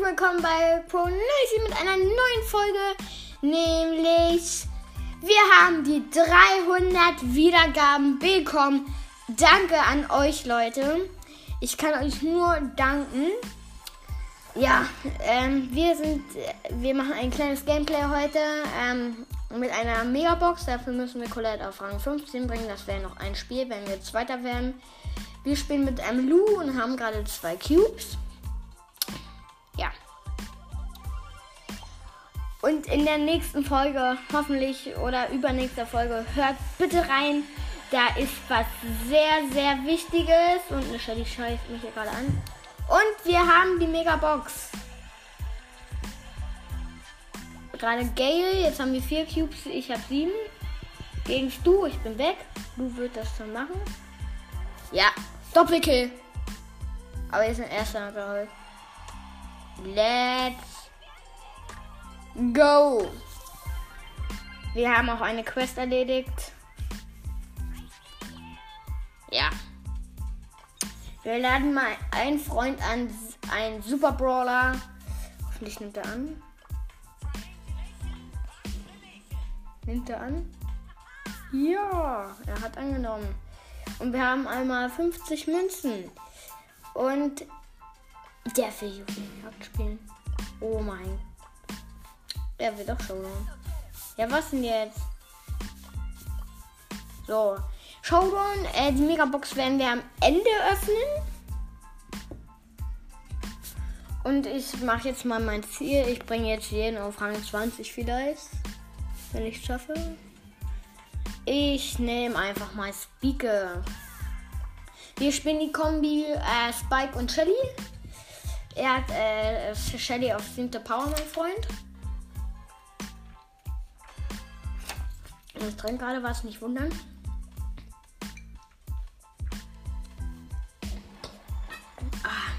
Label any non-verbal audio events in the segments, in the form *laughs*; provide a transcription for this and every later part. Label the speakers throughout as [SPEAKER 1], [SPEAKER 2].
[SPEAKER 1] willkommen bei Pronacy mit einer neuen Folge. Nämlich, wir haben die 300 Wiedergaben bekommen. Danke an euch, Leute. Ich kann euch nur danken. Ja, ähm, wir sind, wir machen ein kleines Gameplay heute ähm, mit einer Megabox. Dafür müssen wir Colette auf Rang 15 bringen. Das wäre noch ein Spiel, wenn wir Zweiter werden. Wir spielen mit einem Lu und haben gerade zwei Cubes. Ja. Und in der nächsten Folge, hoffentlich oder übernächster Folge, hört bitte rein. Da ist was sehr, sehr Wichtiges. Und eine Shelly scheißt mich hier gerade an. Und wir haben die Megabox. Gerade Gale, jetzt haben wir vier Cubes, ich habe sieben. Gegen Stu, ich bin weg. Du wird das schon machen. Ja, Doppelkill. Aber ist ein erster glaube Let's go. Wir haben auch eine Quest erledigt. Ja. Wir laden mal einen Freund an, einen Super Brawler. Hoffentlich nimmt er an. Nimmt er an? Ja, er hat angenommen. Und wir haben einmal 50 Münzen. Und der will Juwelenjagd spielen. Oh mein. Der will doch Showdown. Ja, was denn jetzt? So. Showdown, äh, die Megabox werden wir am Ende öffnen. Und ich mache jetzt mal mein Ziel. Ich bringe jetzt jeden auf Rang 20 vielleicht. Wenn ich es schaffe. Ich nehme einfach mal Speaker. Wir spielen die Kombi äh, Spike und Shelly. Er hat äh, Shelly auf 7. Power, mein Freund. Ich trinke gerade was, nicht wundern. Ah.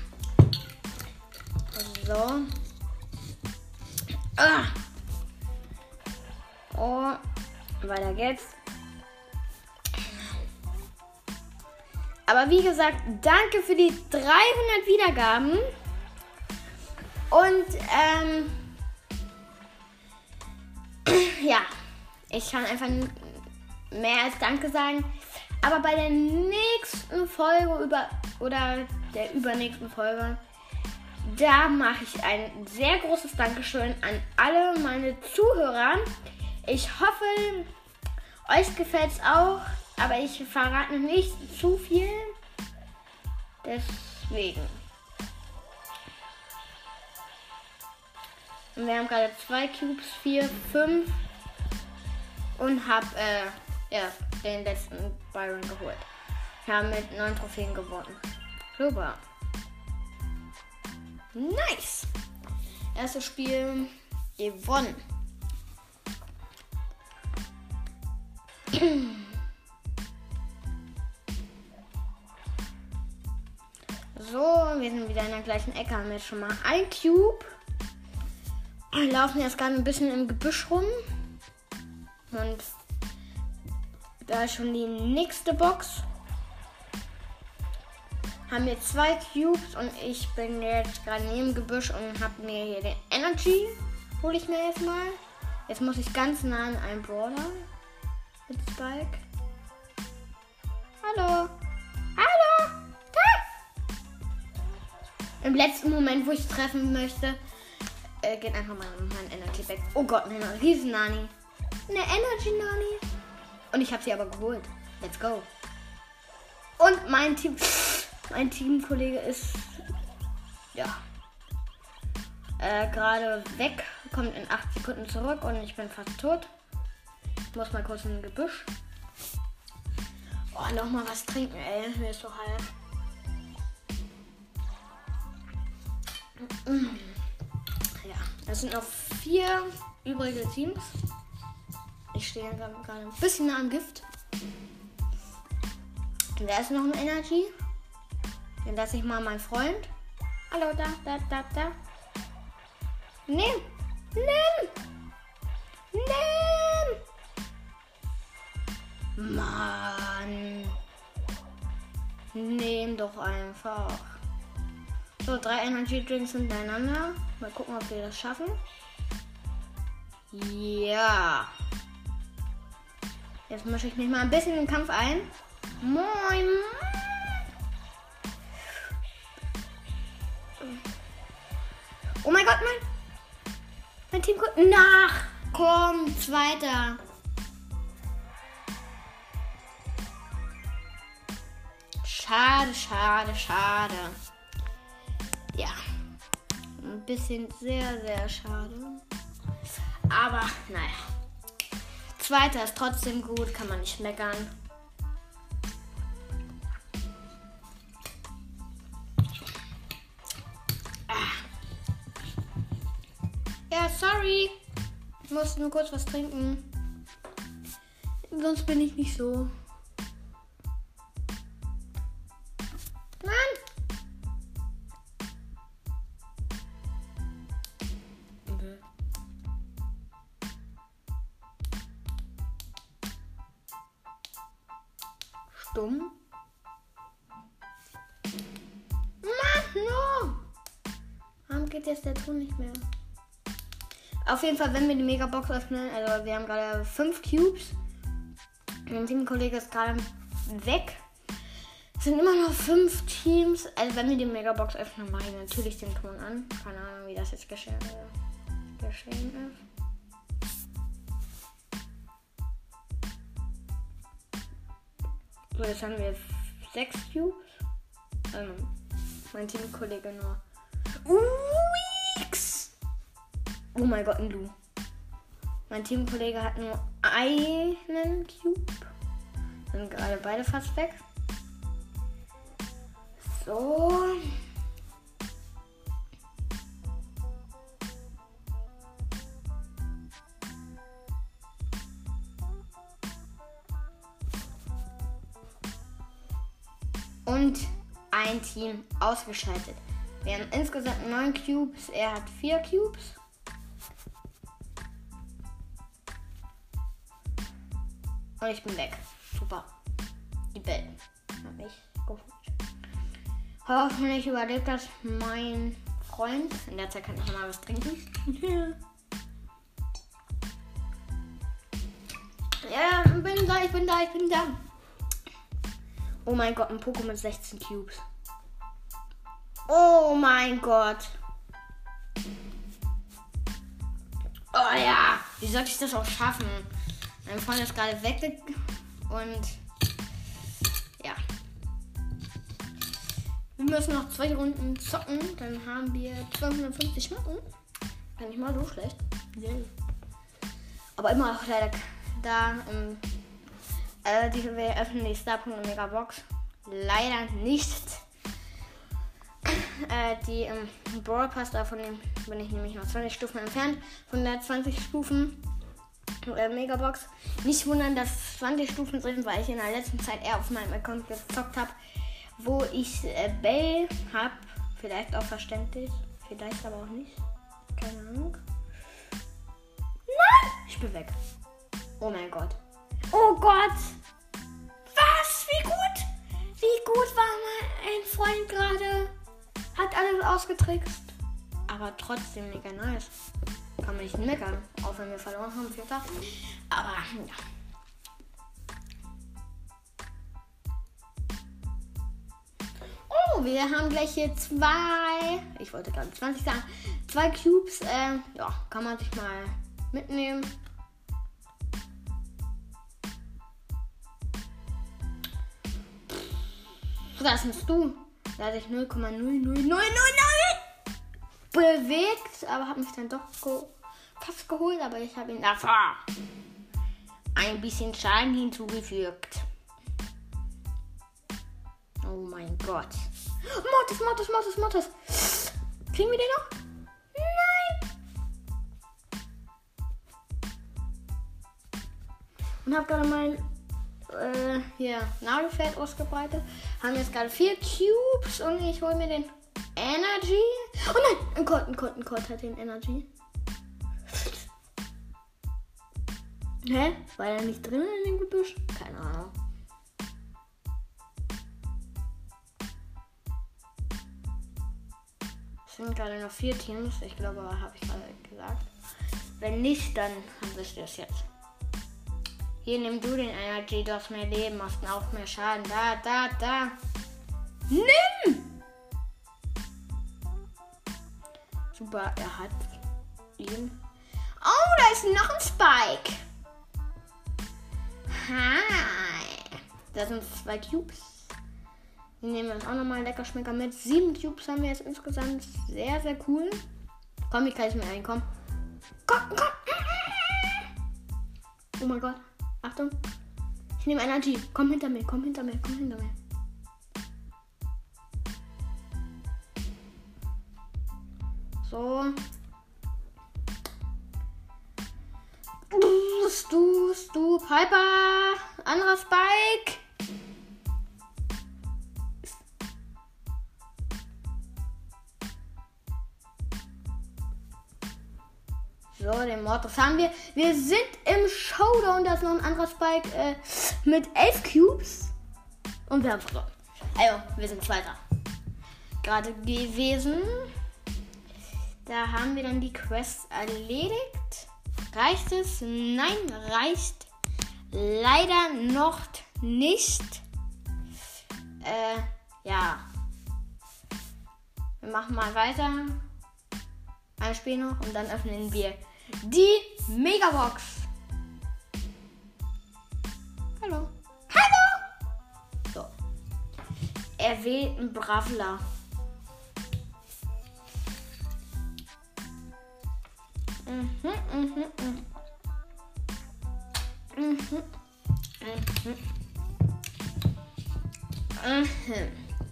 [SPEAKER 1] So. Ah. Oh. Weiter geht's. Aber wie gesagt, danke für die 300 Wiedergaben. Und ähm, *clears throat* ja, ich kann einfach mehr als Danke sagen. Aber bei der nächsten Folge über oder der übernächsten Folge, da mache ich ein sehr großes Dankeschön an alle meine Zuhörer. Ich hoffe, euch gefällt es auch, aber ich verrate nicht zu viel. Deswegen. Wir haben gerade zwei Cubes, vier, fünf und hab äh, ja, den letzten Byron geholt. Wir haben mit neun Trophäen gewonnen. Super. Nice. Erstes Spiel gewonnen. So, wir sind wieder in der gleichen Ecke. Haben jetzt schon mal ein Cube. Wir laufen jetzt gerade ein bisschen im Gebüsch rum. Und da ist schon die nächste Box. Haben wir zwei Cubes und ich bin jetzt gerade neben Gebüsch und habe mir hier den Energy. Hole ich mir jetzt mal. Jetzt muss ich ganz nah an einen Brawler. Mit Spike. Hallo. Hallo. Da. Im letzten Moment, wo ich treffen möchte, äh, geht einfach mal mein Energy weg. Oh Gott, eine riesen Nani. Eine Energy Nani. Und ich habe sie aber geholt. Let's go. Und mein Team, mein Teamkollege ist ja äh, gerade weg, kommt in 8 Sekunden zurück und ich bin fast tot. Ich muss mal kurz in ein Gebüsch. Oh, noch mal was trinken, ey. Mir ist so halb. Ja, es sind noch vier übrige Teams. Ich stehe gerade ein bisschen am Gift. Da ist noch ein Energy. Den lasse ich mal mein Freund. Hallo, da, da, da, da. Nimm! Nimm! Nimm! Mann! Nimm doch einfach. So, drei Energy Drinks hintereinander. Mal gucken, ob wir das schaffen. Ja. Jetzt mische ich mich mal ein bisschen in den Kampf ein. Moin. Oh mein Gott, mein, mein Team kommt nach. Komm, zweiter. Schade, schade, schade. Ja. Ein bisschen sehr, sehr schade. Aber naja. Zweiter ist trotzdem gut, kann man nicht meckern. Ah. Ja, sorry. Ich muss nur kurz was trinken. Sonst bin ich nicht so. Nicht mehr? Auf jeden Fall, wenn wir die Megabox öffnen, also wir haben gerade fünf Cubes. Mein Teamkollege ist gerade weg. Es sind immer noch fünf Teams. Also wenn wir die Megabox öffnen, mache ich natürlich den Ton an. Keine Ahnung, wie das jetzt geschehen, äh, geschehen ist. So, jetzt haben wir sechs Cubes. Ähm, mein Teamkollege nur. Uix! Oh mein Gott, ein Lu. Mein Teamkollege hat nur einen Cube. Sind gerade beide fast weg. So. Und ein Team ausgeschaltet. Wir haben insgesamt neun Cubes. Er hat vier Cubes. Ich bin weg. Super. Die Bell habe ich geholt. Hoffentlich überlebt das mein Freund. In der Zeit kann ich mal was trinken. *laughs* ja, bin da, ich bin da, ich bin da. Oh mein Gott, ein Pokémon mit 16 Cubes. Oh mein Gott. Oh ja, wie soll ich das auch schaffen? Mein Freund ist gerade weg und ja. Wir müssen noch zwei Runden zocken, dann haben wir 250 Marken. Gar nicht mal so schlecht. Yeah. Aber immer noch leider da im äh, die, wir öffnen die Starpunkte Megabox. Leider nicht. Äh, die im ähm, Brawl Pass, davon bin ich nämlich noch 20 Stufen entfernt. Von der 20 Stufen äh, Megabox. Nicht wundern, dass 20 Stufen sind, weil ich in der letzten Zeit eher auf meinem Account gezockt habe, wo ich äh, Bell habe. Vielleicht auch verständlich, vielleicht aber auch nicht. Keine Ahnung. Nein! Ich bin weg. Oh mein Gott. Oh Gott! Was? Wie gut? Wie gut war mein Freund gerade? Hat alles ausgetrickst. Aber trotzdem mega nice. Kann man nicht meckern. Auch wenn wir verloren haben, Vierter. Aber ja. Oh, wir haben gleich hier zwei. Ich wollte gerade 20 sagen. Zwei Cubes. Äh, ja, kann man sich mal mitnehmen. Was bist du? Da hatte ich 0,00000 bewegt, aber habe mich dann doch ge fast geholt, aber ich habe ihn davor ein bisschen Schaden hinzugefügt. Oh mein Gott. Mortis, Mortis, Mortis, Mortis. Kriegen wir den noch? Nein. Und habe gerade mein äh, hier Nagelfeld ausgebreitet. Haben jetzt gerade vier Cubes und ich hole mir den Energy. Oh nein, ein Colt, ein Colt, ein Colt hat den Energy. Hä? War er nicht drin in dem Gebüsch? Keine Ahnung. sind gerade noch vier Teams. Ich glaube, habe ich gerade gesagt. Wenn nicht, dann wisst ihr es jetzt. Hier nimm du den Energy, du hast mehr Leben, machst auch mehr Schaden. Da, da, da. Nimm! Super, er hat ihn. Oh, da ist noch ein Spike. Hi. Da sind zwei Cubes. Die nehmen wir uns auch nochmal lecker Schmecker mit. Sieben Cubes haben wir jetzt insgesamt. Sehr, sehr cool. Komm, ich kann jetzt mit reinkommen. Komm, komm. Oh mein Gott. Achtung. Ich nehme Energy. Komm hinter mir, komm hinter mir, komm hinter mir. So. Du, du, Piper. Anderer Spike. So, den Mortis haben wir. Wir sind im Showdown. Da ist noch ein anderer Spike äh, mit 11 Cubes. Und wir haben verloren. Also, wir sind Zweiter. Gerade gewesen. Da haben wir dann die Quest erledigt. Reicht es? Nein, reicht leider noch nicht. Äh, ja. Wir machen mal weiter. Ein Spiel noch und dann öffnen wir die Megabox. Hallo. Hallo! So. Er wählt einen Bravler.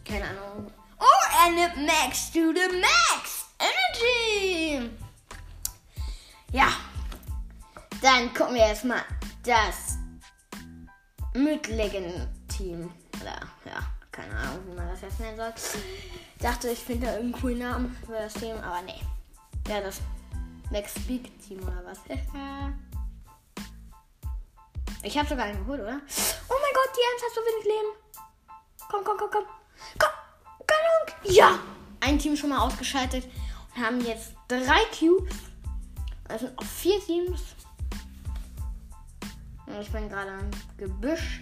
[SPEAKER 1] Keine Ahnung. Oh, and it max to the max energy. Ja. Dann gucken wir erstmal das Mütligen-Team. Oder, ja, keine Ahnung, wie man das jetzt nennen soll. Ich dachte, ich finde da irgendeinen coolen Namen für das Team, aber nee. Ja, das Next Speak Team oder was? *laughs* ich habe sogar einen geholt, oder? Oh mein Gott, die Ems hat so wenig Leben. Komm, komm, komm, komm. Komm, komm. Ja! Ein Team schon mal ausgeschaltet und haben jetzt drei Cubes. Also auf vier Teams. Und ich bin gerade im Gebüsch.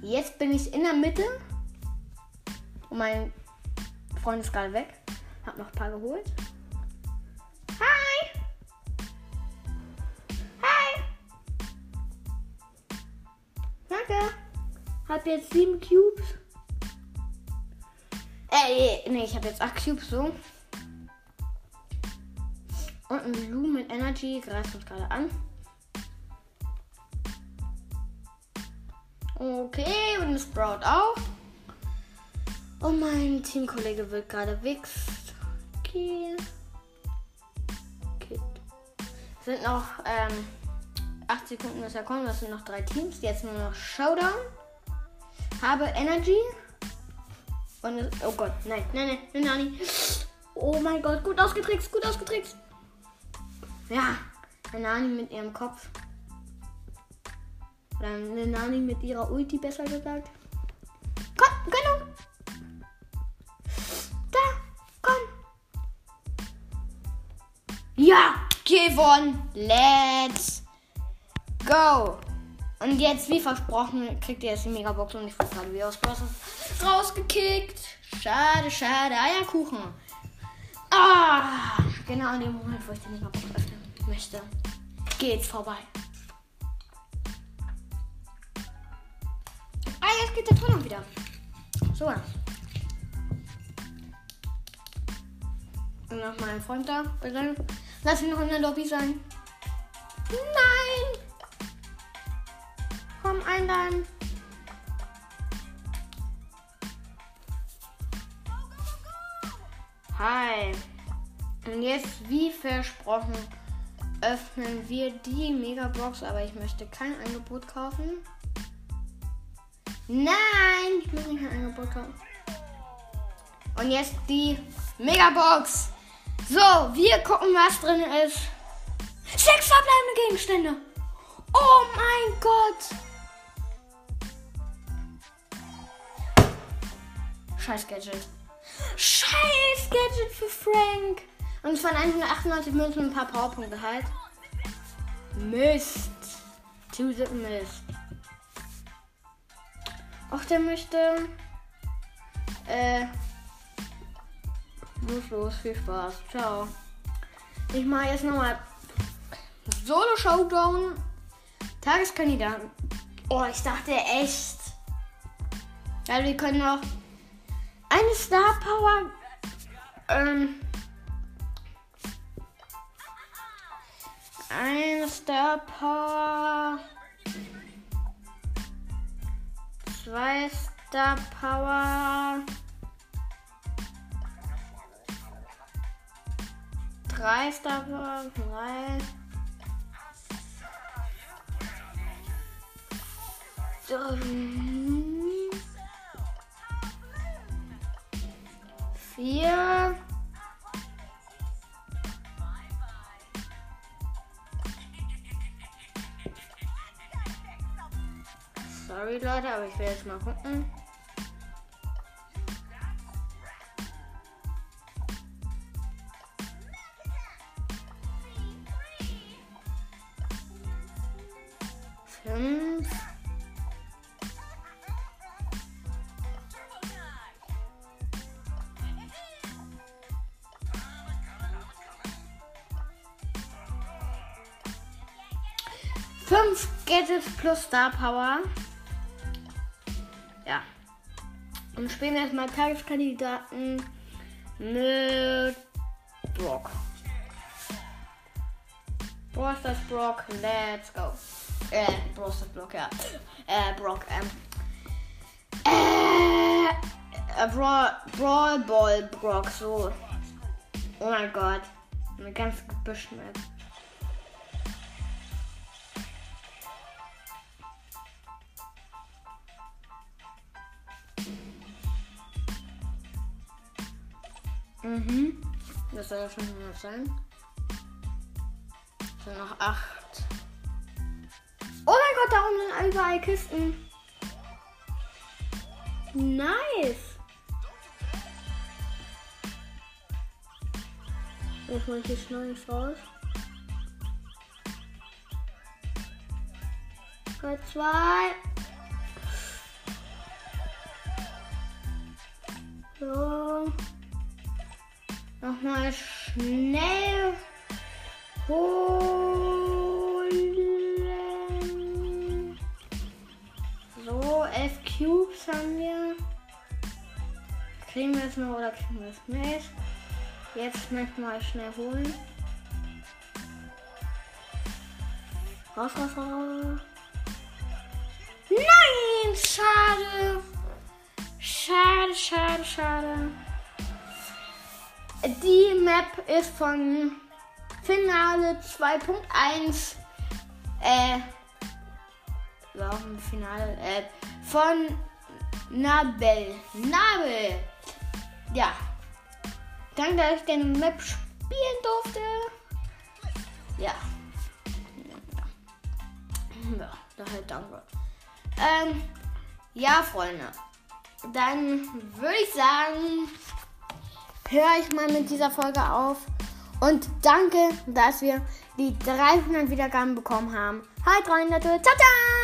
[SPEAKER 1] Jetzt bin ich in der Mitte. Und mein Freund ist gerade weg. Hab noch ein paar geholt. Danke. Hab jetzt sieben Cubes. Äh, nee, ich habe jetzt acht Cubes so. Und ein Lu mit Energy greift uns gerade an. Okay, und ein Sprout auch. Und mein Teamkollege wird gerade wichst. Okay. Es sind noch ähm, 8 Sekunden, bis er kommt. Das sind noch drei Teams. Jetzt nur noch Showdown. Habe Energy. Und oh Gott, nein, nein, nein, nein, nein. Oh mein Gott, gut ausgetrickst, gut ausgetrickst. Ja, Nani mit ihrem Kopf. Oder Nani mit ihrer Ulti, besser gesagt. Komm, Gönnung! Da, komm! Ja, gewonnen! Let's go! Und jetzt, wie versprochen, kriegt ihr jetzt die Megabox und ich wurde wie aus Process rausgekickt. Schade, schade. Eierkuchen. Ah, genau in dem Moment, wo ich die Megabox öffne möchte, geht's vorbei. Ah, jetzt geht der Ton wieder. So. Und noch mein Freund da. Bitte. Lass ihn noch in der Lobby sein. Nein! Komm, einladen. Hi. Und jetzt, wie versprochen, öffnen wir die Megabox, aber ich möchte kein Angebot kaufen. Nein, ich möchte nicht ein Angebot kaufen. Und jetzt die Megabox. So, wir gucken, was drin ist. Sechs verbleibende Gegenstände. Oh mein Gott. Scheiß Gadget. Scheiß Gadget für Frank. Und es waren 198 Münzen und ein paar Powerpunkte halt. Mist. Zu Mist. Ach, der möchte. Äh. Los, los, viel Spaß. Ciao. Ich mache jetzt nochmal Solo Showdown. Tageskandidaten. Oh, ich dachte echt. Ja, wir können noch eine Star Power. Ähm, eine Star Power. Zwei Star Power. Drei Star Power. Drei. Vier. Sorry Leute, aber ich will jetzt mal gucken. 5 Gadgets plus Star Power. Ja. Und spielen erstmal Tageskandidaten mit Brock. Brosters Brock, let's go. Äh, Brosters Brock, ja. Äh, Brock, ähm. Äh, äh Brawl, Brawl Ball Brock, so. Oh mein Gott. Eine ganz gebüschene Mhm. Das soll ja schon 100 sein. So noch 8. Oh mein Gott, da unten sind überall Kisten. Nice. Jetzt mal hier schnell nicht raus. 3, 2. schnell holen. So, elf Cubes haben wir. Kriegen wir es noch oder kriegen wir es nicht? Jetzt möchten wir schnell holen. Raus, raus, raus. Nein, schade. Schade, schade, schade. Die Map ist von Finale 2.1. Äh. Warum Finale? Äh, von Nabel. Nabel. Ja. Danke, dass ich den Map spielen durfte. Ja. Ja, daher danke. Ähm, ja, Freunde. Dann würde ich sagen, höre ich mal mit dieser Folge auf. Und danke, dass wir die 300 Wiedergaben bekommen haben. Hi, 300. Ciao, ciao!